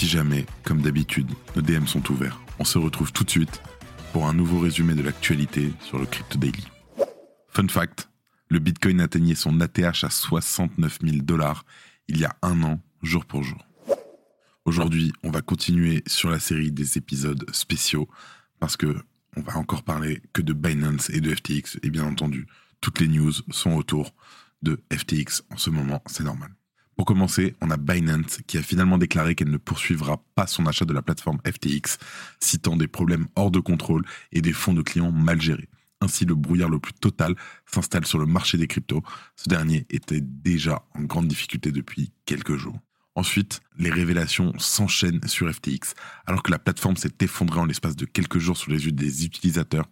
Si jamais, comme d'habitude, nos DM sont ouverts, on se retrouve tout de suite pour un nouveau résumé de l'actualité sur le Crypto Daily. Fun fact, le Bitcoin atteignait son ATH à 69 000 dollars il y a un an, jour pour jour. Aujourd'hui, on va continuer sur la série des épisodes spéciaux parce que on va encore parler que de Binance et de FTX et bien entendu, toutes les news sont autour de FTX en ce moment, c'est normal. Pour commencer, on a Binance qui a finalement déclaré qu'elle ne poursuivra pas son achat de la plateforme FTX, citant des problèmes hors de contrôle et des fonds de clients mal gérés. Ainsi, le brouillard le plus total s'installe sur le marché des cryptos. Ce dernier était déjà en grande difficulté depuis quelques jours. Ensuite, les révélations s'enchaînent sur FTX. Alors que la plateforme s'est effondrée en l'espace de quelques jours sous les yeux des utilisateurs,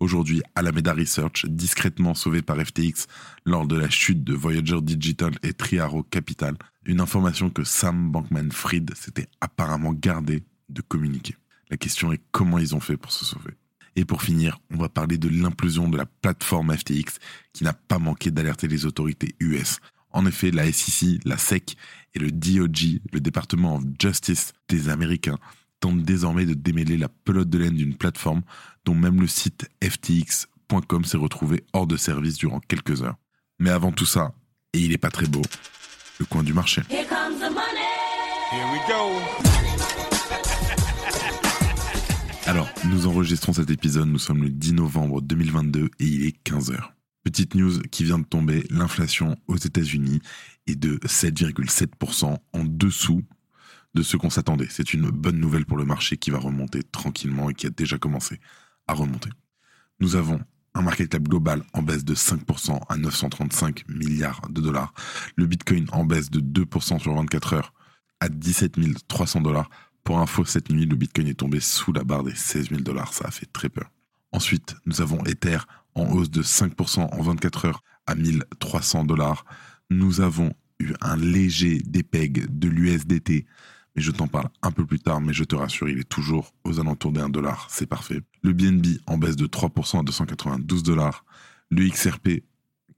aujourd'hui, Alameda Research, discrètement sauvé par FTX lors de la chute de Voyager Digital et Triaro Capital, une information que Sam Bankman-Fried s'était apparemment gardé de communiquer. La question est comment ils ont fait pour se sauver. Et pour finir, on va parler de l'implosion de la plateforme FTX qui n'a pas manqué d'alerter les autorités US. En effet, la SEC, la SEC et le DOJ, le département of Justice des Américains, tentent désormais de démêler la pelote de laine d'une plateforme dont même le site ftx.com s'est retrouvé hors de service durant quelques heures. Mais avant tout ça, et il est pas très beau, le coin du marché. Here comes the money. Here we go. Alors, nous enregistrons cet épisode, nous sommes le 10 novembre 2022 et il est 15h. Petite news qui vient de tomber, l'inflation aux États-Unis est de 7,7% en dessous de ce qu'on s'attendait. C'est une bonne nouvelle pour le marché qui va remonter tranquillement et qui a déjà commencé à remonter. Nous avons un market cap global en baisse de 5% à 935 milliards de dollars. Le Bitcoin en baisse de 2% sur 24 heures à 17 300 dollars. Pour info, cette nuit, le Bitcoin est tombé sous la barre des 16 000 dollars. Ça a fait très peur. Ensuite, nous avons Ether en hausse de 5% en 24 heures à 1300 dollars. Nous avons eu un léger dépeg de l'USDT, mais je t'en parle un peu plus tard, mais je te rassure, il est toujours aux alentours des 1 dollar, c'est parfait. Le BNB en baisse de 3% à 292 dollars. Le XRP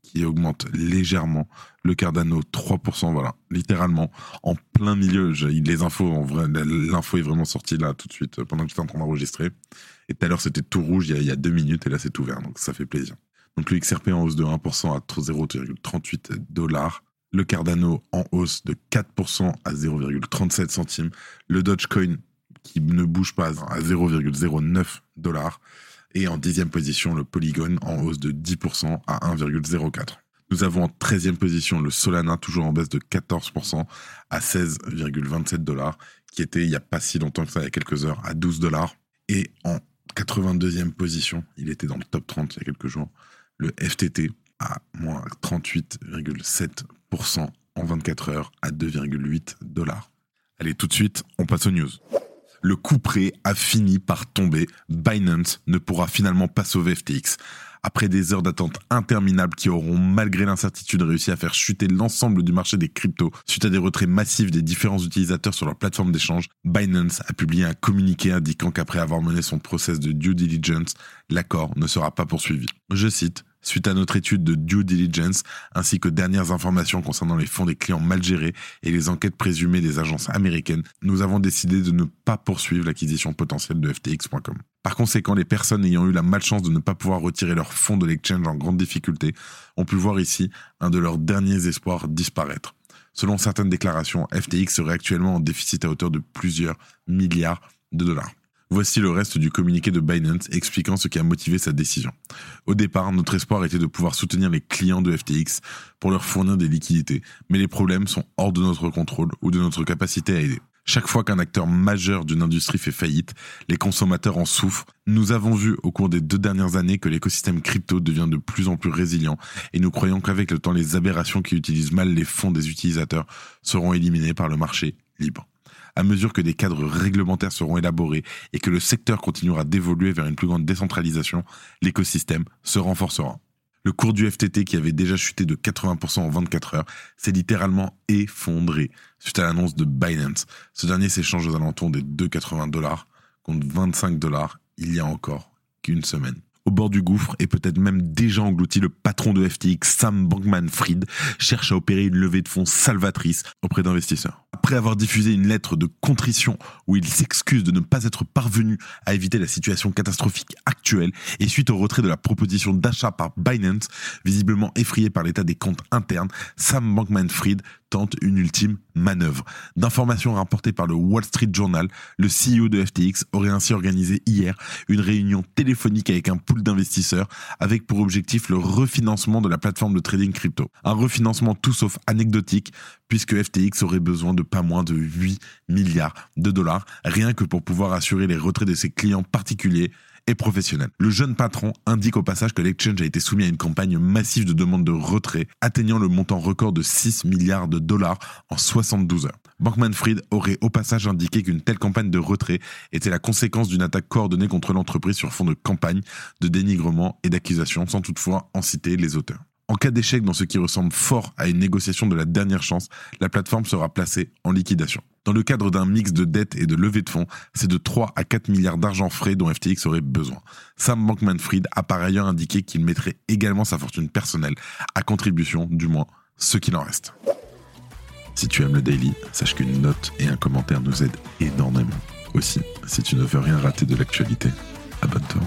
qui augmente légèrement. Le Cardano 3%, voilà, littéralement en plein milieu. les infos, l'info est vraiment sortie là tout de suite pendant que j'étais en train d'enregistrer. Et tout à l'heure c'était tout rouge il y, a, deux minutes et là c'est tout vert, donc ça fait plaisir. Donc le XRP en hausse de 1% à 0,38 dollars. Le Cardano en hausse de 4% à 0,37 centimes. Le Dogecoin qui ne bouge pas à 0,09 dollars. Et en dixième position, le Polygon en hausse de 10% à 1,04. Nous avons en 13e position le Solana, toujours en baisse de 14% à 16,27 dollars, qui était il n'y a pas si longtemps que ça, il y a quelques heures, à 12 dollars. Et en 82e position, il était dans le top 30 il y a quelques jours, le FTT à moins 38,7% en 24 heures à 2,8 dollars. Allez, tout de suite, on passe aux news le coup près a fini par tomber. Binance ne pourra finalement pas sauver FTX. Après des heures d'attente interminables qui auront, malgré l'incertitude, réussi à faire chuter l'ensemble du marché des cryptos suite à des retraits massifs des différents utilisateurs sur leur plateforme d'échange, Binance a publié un communiqué indiquant qu'après avoir mené son process de due diligence, l'accord ne sera pas poursuivi. Je cite, Suite à notre étude de due diligence, ainsi que dernières informations concernant les fonds des clients mal gérés et les enquêtes présumées des agences américaines, nous avons décidé de ne pas poursuivre l'acquisition potentielle de FTX.com. Par conséquent, les personnes ayant eu la malchance de ne pas pouvoir retirer leurs fonds de l'exchange en grande difficulté ont pu voir ici un de leurs derniers espoirs disparaître. Selon certaines déclarations, FTX serait actuellement en déficit à hauteur de plusieurs milliards de dollars. Voici le reste du communiqué de Binance expliquant ce qui a motivé sa décision. Au départ, notre espoir était de pouvoir soutenir les clients de FTX pour leur fournir des liquidités, mais les problèmes sont hors de notre contrôle ou de notre capacité à aider. Chaque fois qu'un acteur majeur d'une industrie fait faillite, les consommateurs en souffrent. Nous avons vu au cours des deux dernières années que l'écosystème crypto devient de plus en plus résilient et nous croyons qu'avec le temps, les aberrations qui utilisent mal les fonds des utilisateurs seront éliminées par le marché libre. À mesure que des cadres réglementaires seront élaborés et que le secteur continuera d'évoluer vers une plus grande décentralisation, l'écosystème se renforcera. Le cours du FTT, qui avait déjà chuté de 80% en 24 heures, s'est littéralement effondré suite à l'annonce de Binance. Ce dernier s'échange aux alentours des 2,80 dollars contre 25 dollars il y a encore qu'une semaine au bord du gouffre et peut-être même déjà englouti, le patron de FTX, Sam Bankman-Fried, cherche à opérer une levée de fonds salvatrice auprès d'investisseurs. Après avoir diffusé une lettre de contrition où il s'excuse de ne pas être parvenu à éviter la situation catastrophique actuelle et suite au retrait de la proposition d'achat par Binance, visiblement effrayé par l'état des comptes internes, Sam Bankman-Fried une ultime manœuvre. D'informations rapportées par le Wall Street Journal, le CEO de FTX aurait ainsi organisé hier une réunion téléphonique avec un pool d'investisseurs avec pour objectif le refinancement de la plateforme de trading crypto. Un refinancement tout sauf anecdotique puisque FTX aurait besoin de pas moins de 8 milliards de dollars rien que pour pouvoir assurer les retraits de ses clients particuliers Le jeune patron indique au passage que l'exchange a été soumis à une campagne massive de demandes de retrait, atteignant le montant record de 6 milliards de dollars en 72 heures. Bankman-Fried aurait au passage indiqué qu'une telle campagne de retrait était la conséquence d'une attaque coordonnée contre l'entreprise sur fond de campagne, de dénigrement et d'accusation, sans toutefois en citer les auteurs. En cas d'échec dans ce qui ressemble fort à une négociation de la dernière chance, la plateforme sera placée en liquidation. Dans le cadre d'un mix de dettes et de levée de fonds, c'est de 3 à 4 milliards d'argent frais dont FTX aurait besoin. Sam Bankman-Fried a par ailleurs indiqué qu'il mettrait également sa fortune personnelle à contribution, du moins ce qu'il en reste. Si tu aimes le daily, sache qu'une note et un commentaire nous aident énormément. Aussi, si tu ne veux rien rater de l'actualité, abonne-toi.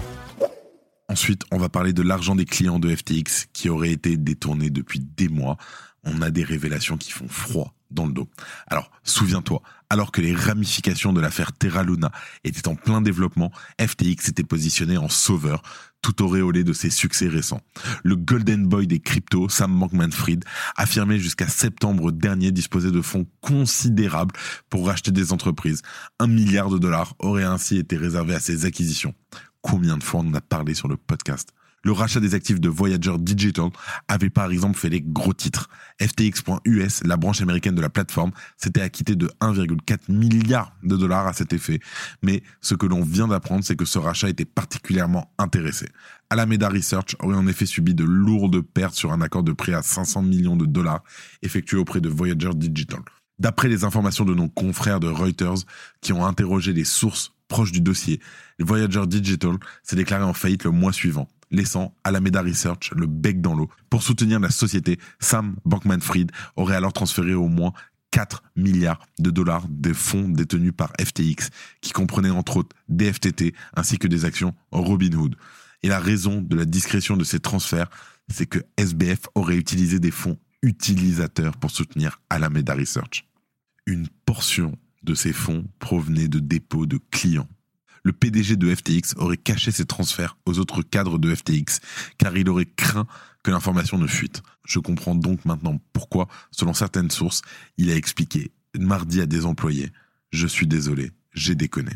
Ensuite, on va parler de l'argent des clients de FTX qui aurait été détourné depuis des mois. On a des révélations qui font froid dans le dos. Alors, souviens-toi, alors que les ramifications de l'affaire Terra Luna étaient en plein développement, FTX était positionné en sauveur, tout auréolé de ses succès récents. Le Golden Boy des cryptos, Sam Bankman-Fried, affirmait jusqu'à septembre dernier disposer de fonds considérables pour racheter des entreprises. Un milliard de dollars aurait ainsi été réservé à ses acquisitions. Combien de fois on en a parlé sur le podcast le rachat des actifs de Voyager Digital avait par exemple fait les gros titres. FTX.us, la branche américaine de la plateforme, s'était acquitté de 1,4 milliard de dollars à cet effet. Mais ce que l'on vient d'apprendre, c'est que ce rachat était particulièrement intéressé. Alameda Research aurait en effet subi de lourdes pertes sur un accord de prêt à 500 millions de dollars effectué auprès de Voyager Digital. D'après les informations de nos confrères de Reuters qui ont interrogé les sources proches du dossier, Voyager Digital s'est déclaré en faillite le mois suivant laissant Alameda Research le bec dans l'eau. Pour soutenir la société, Sam Bankman-Fried aurait alors transféré au moins 4 milliards de dollars de fonds détenus par FTX, qui comprenaient entre autres des FTT ainsi que des actions Robinhood. Et la raison de la discrétion de ces transferts, c'est que SBF aurait utilisé des fonds utilisateurs pour soutenir Alameda Research. Une portion de ces fonds provenait de dépôts de clients le PDG de FTX aurait caché ses transferts aux autres cadres de FTX, car il aurait craint que l'information ne fuite. Je comprends donc maintenant pourquoi, selon certaines sources, il a expliqué mardi à des employés Je suis désolé, j'ai déconné.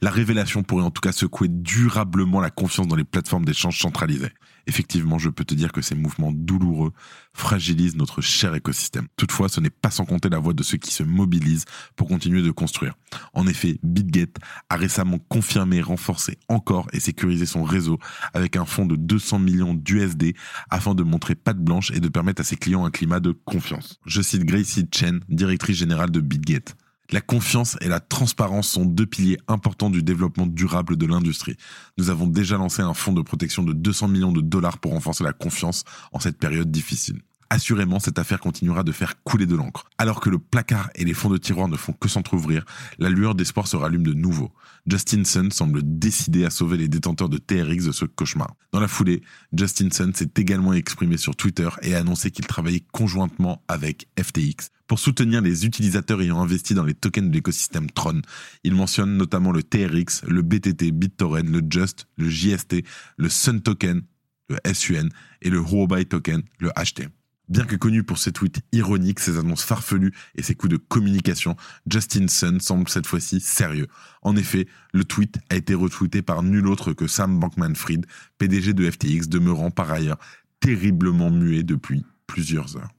La révélation pourrait en tout cas secouer durablement la confiance dans les plateformes d'échange centralisées. Effectivement, je peux te dire que ces mouvements douloureux fragilisent notre cher écosystème. Toutefois, ce n'est pas sans compter la voix de ceux qui se mobilisent pour continuer de construire. En effet, BitGate a récemment confirmé, renforcé encore et sécurisé son réseau avec un fonds de 200 millions d'USD afin de montrer patte blanche et de permettre à ses clients un climat de confiance. Je cite Gracie Chen, directrice générale de BitGate. La confiance et la transparence sont deux piliers importants du développement durable de l'industrie. Nous avons déjà lancé un fonds de protection de 200 millions de dollars pour renforcer la confiance en cette période difficile. Assurément, cette affaire continuera de faire couler de l'encre. Alors que le placard et les fonds de tiroir ne font que s'entr'ouvrir, la lueur d'espoir se rallume de nouveau. Justin Sun semble décidé à sauver les détenteurs de TRX de ce cauchemar. Dans la foulée, Justin Sun s'est également exprimé sur Twitter et a annoncé qu'il travaillait conjointement avec FTX pour soutenir les utilisateurs ayant investi dans les tokens de l'écosystème Tron. Il mentionne notamment le TRX, le BTT, BitTorrent, le Just, le JST, le Sun Token, le SUN et le Huobai Token, le HT. Bien que connu pour ses tweets ironiques, ses annonces farfelues et ses coups de communication, Justin Sun semble cette fois-ci sérieux. En effet, le tweet a été retweeté par nul autre que Sam Bankman-Fried, PDG de FTX, demeurant par ailleurs terriblement muet depuis plusieurs heures.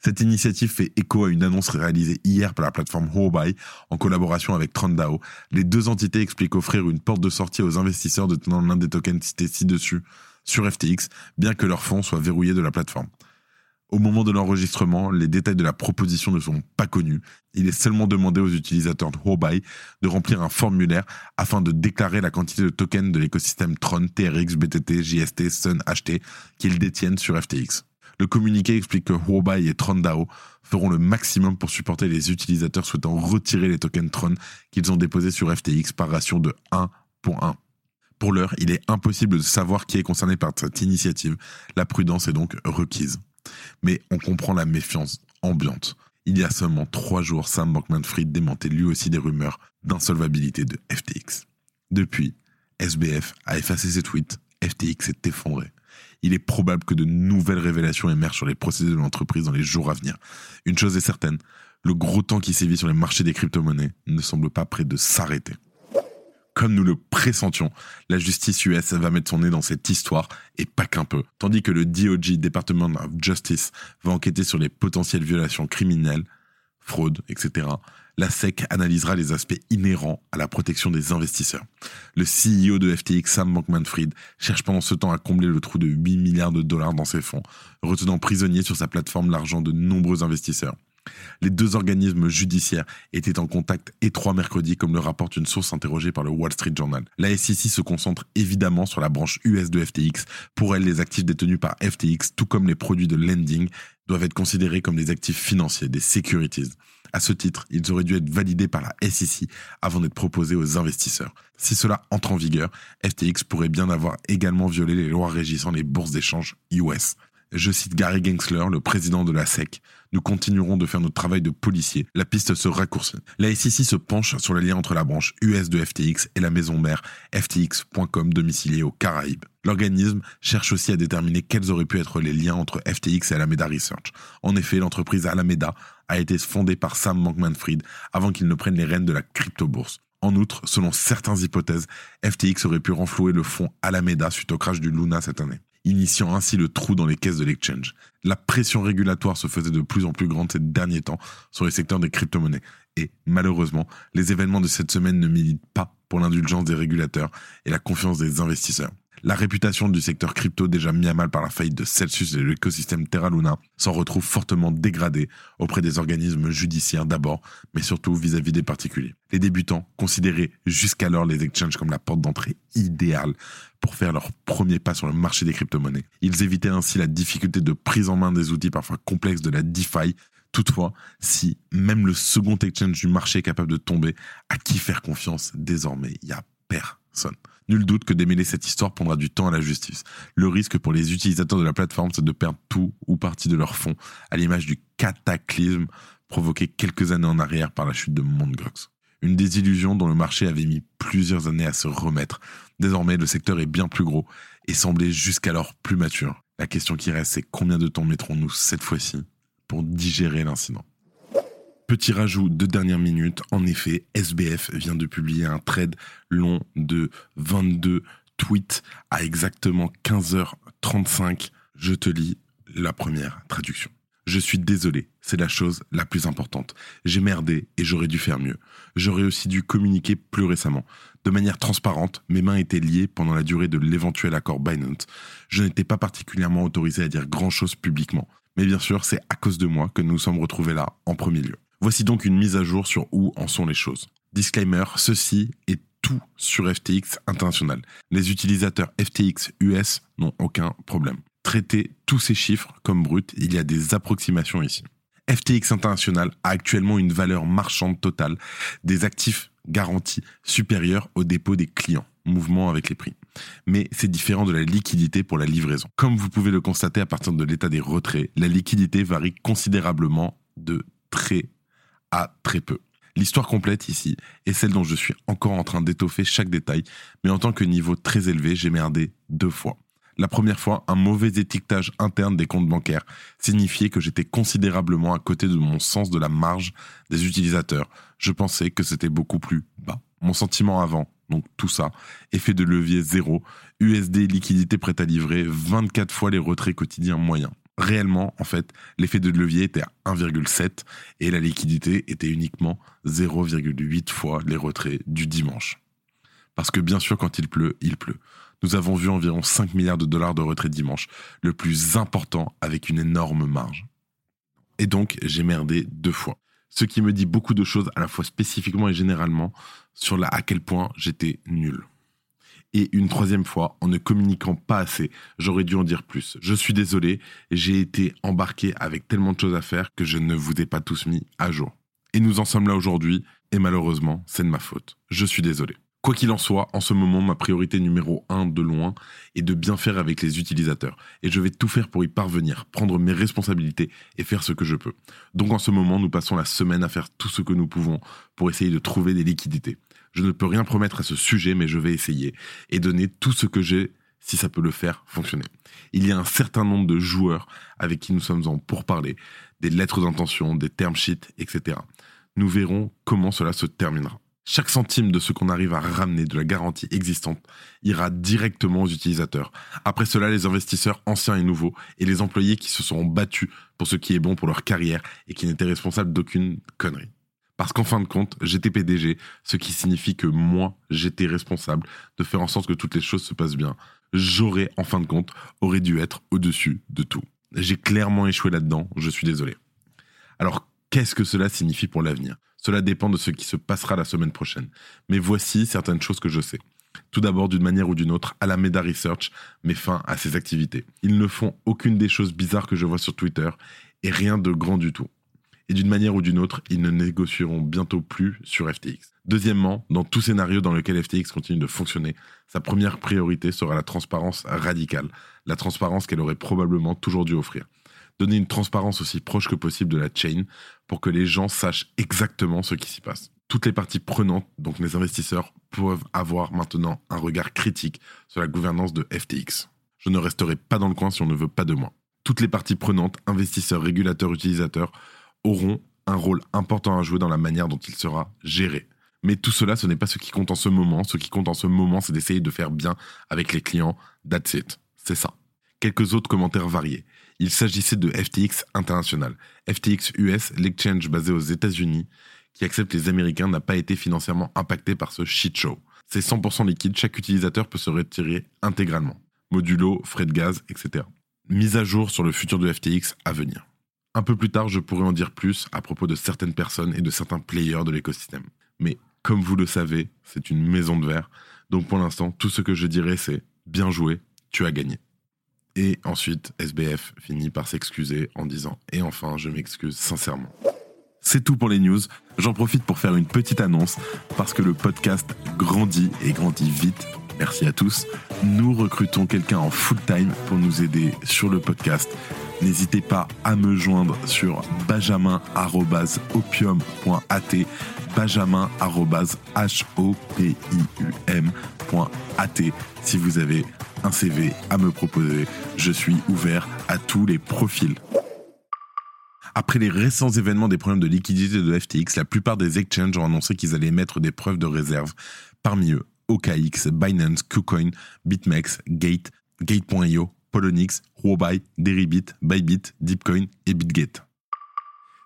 Cette initiative fait écho à une annonce réalisée hier par la plateforme Huobai en collaboration avec Trondao. Les deux entités expliquent offrir une porte de sortie aux investisseurs détenant l'un des tokens cités ci-dessus sur FTX, bien que leurs fonds soient verrouillés de la plateforme. Au moment de l'enregistrement, les détails de la proposition ne sont pas connus. Il est seulement demandé aux utilisateurs de Huobai de remplir un formulaire afin de déclarer la quantité de tokens de l'écosystème Tron, TRX, BTT, JST, Sun, HT qu'ils détiennent sur FTX. Le communiqué explique que Huobai et TronDAO feront le maximum pour supporter les utilisateurs souhaitant retirer les tokens Tron qu'ils ont déposés sur FTX par ratio de 1 pour 1. Pour l'heure, il est impossible de savoir qui est concerné par cette initiative. La prudence est donc requise mais on comprend la méfiance ambiante. Il y a seulement trois jours, Sam Bankman-Fried démentait lui aussi des rumeurs d'insolvabilité de FTX. Depuis, SBF a effacé ses tweets, FTX s'est effondré. Il est probable que de nouvelles révélations émergent sur les procédés de l'entreprise dans les jours à venir. Une chose est certaine, le gros temps qui sévit sur les marchés des crypto-monnaies ne semble pas près de s'arrêter comme nous le pressentions, la justice US va mettre son nez dans cette histoire, et pas qu'un peu. Tandis que le DOJ, Department of Justice, va enquêter sur les potentielles violations criminelles, fraude, etc., la SEC analysera les aspects inhérents à la protection des investisseurs. Le CEO de FTX, Sam Bankman-Fried, cherche pendant ce temps à combler le trou de 8 milliards de dollars dans ses fonds, retenant prisonnier sur sa plateforme l'argent de nombreux investisseurs. Les deux organismes judiciaires étaient en contact étroit mercredi, comme le rapporte une source interrogée par le Wall Street Journal. La SEC se concentre évidemment sur la branche US de FTX. Pour elle, les actifs détenus par FTX, tout comme les produits de lending, doivent être considérés comme des actifs financiers, des securities. À ce titre, ils auraient dû être validés par la SEC avant d'être proposés aux investisseurs. Si cela entre en vigueur, FTX pourrait bien avoir également violé les lois régissant les bourses d'échange US. Je cite Gary Gensler, le président de la SEC. Nous continuerons de faire notre travail de policier. La piste se raccourcit. La SEC se penche sur le lien entre la branche US de FTX et la maison mère FTX.com domiciliée aux Caraïbes. L'organisme cherche aussi à déterminer quels auraient pu être les liens entre FTX et Alameda Research. En effet, l'entreprise Alameda a été fondée par Sam Bankman-Fried avant qu'il ne prenne les rênes de la crypto-bourse. En outre, selon certaines hypothèses, FTX aurait pu renflouer le fonds Alameda suite au crash du Luna cette année initiant ainsi le trou dans les caisses de l'exchange. La pression régulatoire se faisait de plus en plus grande ces derniers temps sur les secteurs des crypto-monnaies. Et malheureusement, les événements de cette semaine ne militent pas pour l'indulgence des régulateurs et la confiance des investisseurs. La réputation du secteur crypto déjà mis à mal par la faillite de Celsius et de l'écosystème Terra Luna s'en retrouve fortement dégradée auprès des organismes judiciaires d'abord, mais surtout vis-à-vis des particuliers. Les débutants considéraient jusqu'alors les exchanges comme la porte d'entrée idéale faire leur premier pas sur le marché des crypto-monnaies. Ils évitaient ainsi la difficulté de prise en main des outils parfois complexes de la DeFi. Toutefois, si même le second exchange du marché est capable de tomber, à qui faire confiance? Désormais Il y a personne. Nul doute que démêler cette histoire prendra du temps à la justice. Le risque pour les utilisateurs de la plateforme, c'est de perdre tout ou partie de leurs fonds, à l'image du cataclysme provoqué quelques années en arrière par la chute de Mt. Gox. Une désillusion dont le marché avait mis plusieurs années à se remettre. Désormais, le secteur est bien plus gros et semblait jusqu'alors plus mature. La question qui reste, c'est combien de temps mettrons-nous cette fois-ci pour digérer l'incident? Petit rajout de dernière minute, en effet, SBF vient de publier un trade long de 22 tweets à exactement 15h35. Je te lis la première traduction. Je suis désolé, c'est la chose la plus importante. J'ai merdé et j'aurais dû faire mieux. J'aurais aussi dû communiquer plus récemment. De manière transparente, mes mains étaient liées pendant la durée de l'éventuel accord Binance. Je n'étais pas particulièrement autorisé à dire grand-chose publiquement. Mais bien sûr, c'est à cause de moi que nous nous sommes retrouvés là en premier lieu. Voici donc une mise à jour sur où en sont les choses. Disclaimer, ceci est tout sur FTX international. Les utilisateurs FTX US n'ont aucun problème. Traitez tous ces chiffres comme bruts, il y a des approximations ici. FTX International a actuellement une valeur marchande totale des actifs garantis supérieure au dépôt des clients, mouvement avec les prix. Mais c'est différent de la liquidité pour la livraison. Comme vous pouvez le constater à partir de l'état des retraits, la liquidité varie considérablement de très à très peu. L'histoire complète ici est celle dont je suis encore en train d'étoffer chaque détail, mais en tant que niveau très élevé, j'ai merdé deux fois. La première fois, un mauvais étiquetage interne des comptes bancaires signifiait que j'étais considérablement à côté de mon sens de la marge des utilisateurs. Je pensais que c'était beaucoup plus bas. Mon sentiment avant, donc tout ça, effet de levier zéro, USD liquidité prête à livrer, 24 fois les retraits quotidiens moyens. Réellement, en fait, l'effet de levier était à 1,7 et la liquidité était uniquement 0,8 fois les retraits du dimanche. Parce que bien sûr, quand il pleut, il pleut. Nous avons vu environ 5 milliards de dollars de retraits dimanche, le plus important avec une énorme marge. Et donc, j'ai merdé deux fois. Ce qui me dit beaucoup de choses, à la fois spécifiquement et généralement, sur à quel point j'étais nul. Et une troisième fois, en ne communiquant pas assez, j'aurais dû en dire plus. Je suis désolé, j'ai été embarqué avec tellement de choses à faire que je ne vous ai pas tous mis à jour. Et nous en sommes là aujourd'hui, et malheureusement, c'est de ma faute. Je suis désolé. Quoi qu'il en soit, en ce moment, ma priorité numéro un de loin est de bien faire avec les utilisateurs. Et je vais tout faire pour y parvenir, prendre mes responsabilités et faire ce que je peux. Donc en ce moment, nous passons la semaine à faire tout ce que nous pouvons pour essayer de trouver des liquidités. Je ne peux rien promettre à ce sujet, mais je vais essayer et donner tout ce que j'ai si ça peut le faire fonctionner. Il y a un certain nombre de joueurs avec qui nous sommes en pourparlers, des lettres d'intention, des term sheets, etc. Nous verrons comment cela se terminera. Chaque centime de ce qu'on arrive à ramener de la garantie existante ira directement aux utilisateurs. Après cela, les investisseurs anciens et nouveaux et les employés qui se seront battus pour ce qui est bon pour leur carrière et qui n'étaient responsables d'aucune connerie. Parce qu'en fin de compte, j'étais PDG, ce qui signifie que moi, j'étais responsable de faire en sorte que toutes les choses se passent bien. J'aurais, en fin de compte, aurait dû être au-dessus de tout. J'ai clairement échoué là-dedans, je suis désolé. Alors, qu'est-ce que cela signifie pour l'avenir? Cela dépend de ce qui se passera la semaine prochaine. Mais voici certaines choses que je sais. Tout d'abord, d'une manière ou d'une autre, Alameda Research met fin à ses activités. Ils ne font aucune des choses bizarres que je vois sur Twitter et rien de grand du tout. Et d'une manière ou d'une autre, ils ne négocieront bientôt plus sur FTX. Deuxièmement, dans tout scénario dans lequel FTX continue de fonctionner, sa première priorité sera la transparence radicale, la transparence qu'elle aurait probablement toujours dû offrir donner une transparence aussi proche que possible de la chain pour que les gens sachent exactement ce qui s'y passe. Toutes les parties prenantes, donc les investisseurs, peuvent avoir maintenant un regard critique sur la gouvernance de FTX. Je ne resterai pas dans le coin si on ne veut pas de moi. Toutes les parties prenantes, investisseurs, régulateurs, utilisateurs, auront un rôle important à jouer dans la manière dont il sera géré. Mais tout cela, ce n'est pas ce qui compte en ce moment. Ce qui compte en ce moment, c'est d'essayer de faire bien avec les clients. That's it. C'est ça. Quelques autres commentaires variés. Il s'agissait de FTX International. FTX US, l'exchange basé aux États-Unis, qui accepte les Américains, n'a pas été financièrement impacté par ce shit show. C'est 100% liquide, chaque utilisateur peut se retirer intégralement. Modulo, frais de gaz, etc. Mise à jour sur le futur de FTX à venir. Un peu plus tard, je pourrais en dire plus à propos de certaines personnes et de certains players de l'écosystème. Mais comme vous le savez, c'est une maison de verre. Donc pour l'instant, tout ce que je dirais, c'est bien joué, tu as gagné. Et ensuite, SBF finit par s'excuser en disant Et enfin, je m'excuse sincèrement. C'est tout pour les news. J'en profite pour faire une petite annonce parce que le podcast grandit et grandit vite. Merci à tous. Nous recrutons quelqu'un en full time pour nous aider sur le podcast. N'hésitez pas à me joindre sur benjamin.opium.at benjamin.hopium.at si vous avez un CV à me proposer. Je suis ouvert à tous les profils. Après les récents événements des problèmes de liquidité de FTX, la plupart des exchanges ont annoncé qu'ils allaient mettre des preuves de réserve. Parmi eux, OKX, Binance, KuCoin, BitMEX, Gate, Gate.io, Polonix, Huobi, Deribit, Bybit, Deepcoin et BitGate.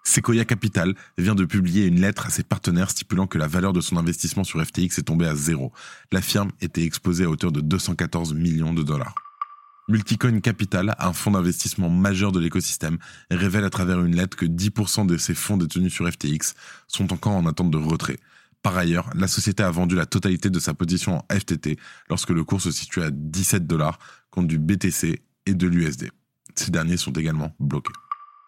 Sequoia Capital vient de publier une lettre à ses partenaires stipulant que la valeur de son investissement sur FTX est tombée à zéro. La firme était exposée à hauteur de 214 millions de dollars. Multicoin Capital, un fonds d'investissement majeur de l'écosystème, révèle à travers une lettre que 10% de ses fonds détenus sur FTX sont encore en attente de retrait. Par ailleurs, la société a vendu la totalité de sa position en FTT lorsque le cours se situe à 17 dollars contre du BTC et de l'USD. Ces derniers sont également bloqués.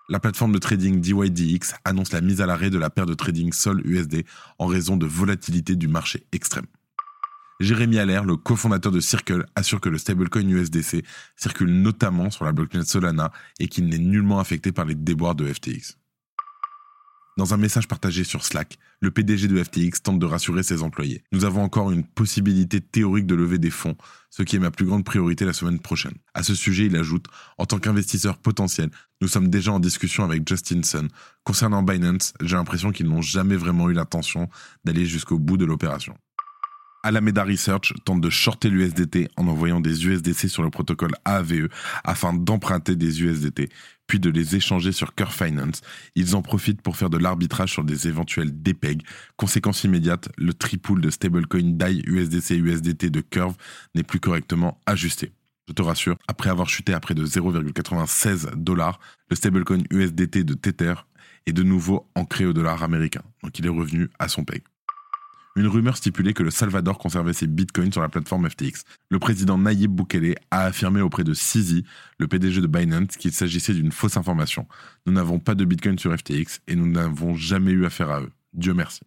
La plateforme de trading DYDX annonce la mise à l'arrêt de la paire de trading Sol USD en raison de volatilité du marché extrême. Jérémy Allaire, le cofondateur de Circle, assure que le stablecoin USDC circule notamment sur la blockchain Solana et qu'il n'est nullement affecté par les déboires de FTX. Dans un message partagé sur Slack, le PDG de FTX tente de rassurer ses employés. Nous avons encore une possibilité théorique de lever des fonds, ce qui est ma plus grande priorité la semaine prochaine. À ce sujet, il ajoute, en tant qu'investisseur potentiel, nous sommes déjà en discussion avec Justin Sun. Concernant Binance, j'ai l'impression qu'ils n'ont jamais vraiment eu l'intention d'aller jusqu'au bout de l'opération. Alameda Research tente de shorter l'USDT en envoyant des USDC sur le protocole AAVE afin d'emprunter des USDT, puis de les échanger sur Curve Finance. Ils en profitent pour faire de l'arbitrage sur des éventuels DPEG. Conséquence immédiate, le tripool de stablecoin DAI USDC USDT de Curve n'est plus correctement ajusté. Je te rassure, après avoir chuté à près de 0,96 dollars, le stablecoin USDT de Tether est de nouveau ancré au dollar américain. Donc il est revenu à son peg. Une rumeur stipulait que le Salvador conservait ses bitcoins sur la plateforme FTX. Le président Nayib Bukele a affirmé auprès de Sisi, le PDG de Binance, qu'il s'agissait d'une fausse information. Nous n'avons pas de bitcoin sur FTX et nous n'avons jamais eu affaire à eux. Dieu merci.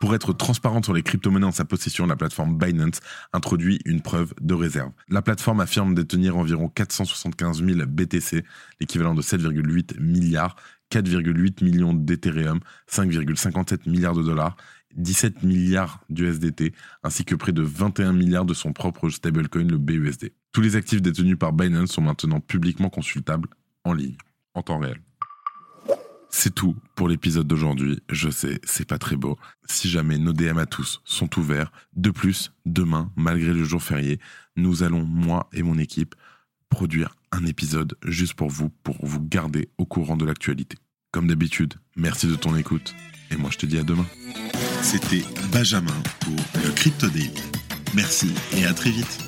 Pour être transparente sur les crypto-monnaies en sa possession, la plateforme Binance introduit une preuve de réserve. La plateforme affirme détenir environ 475 000 BTC, l'équivalent de 7,8 milliards, 4,8 millions d'Ethereum, 5,57 milliards de dollars 17 milliards d'USDT, ainsi que près de 21 milliards de son propre stablecoin, le BUSD. Tous les actifs détenus par Binance sont maintenant publiquement consultables en ligne, en temps réel. C'est tout pour l'épisode d'aujourd'hui. Je sais, c'est pas très beau. Si jamais nos DM à tous sont ouverts, de plus, demain, malgré le jour férié, nous allons, moi et mon équipe, produire un épisode juste pour vous, pour vous garder au courant de l'actualité. Comme d'habitude, merci de ton écoute et moi je te dis à demain. C'était Benjamin pour le Crypto Daily. Merci et à très vite.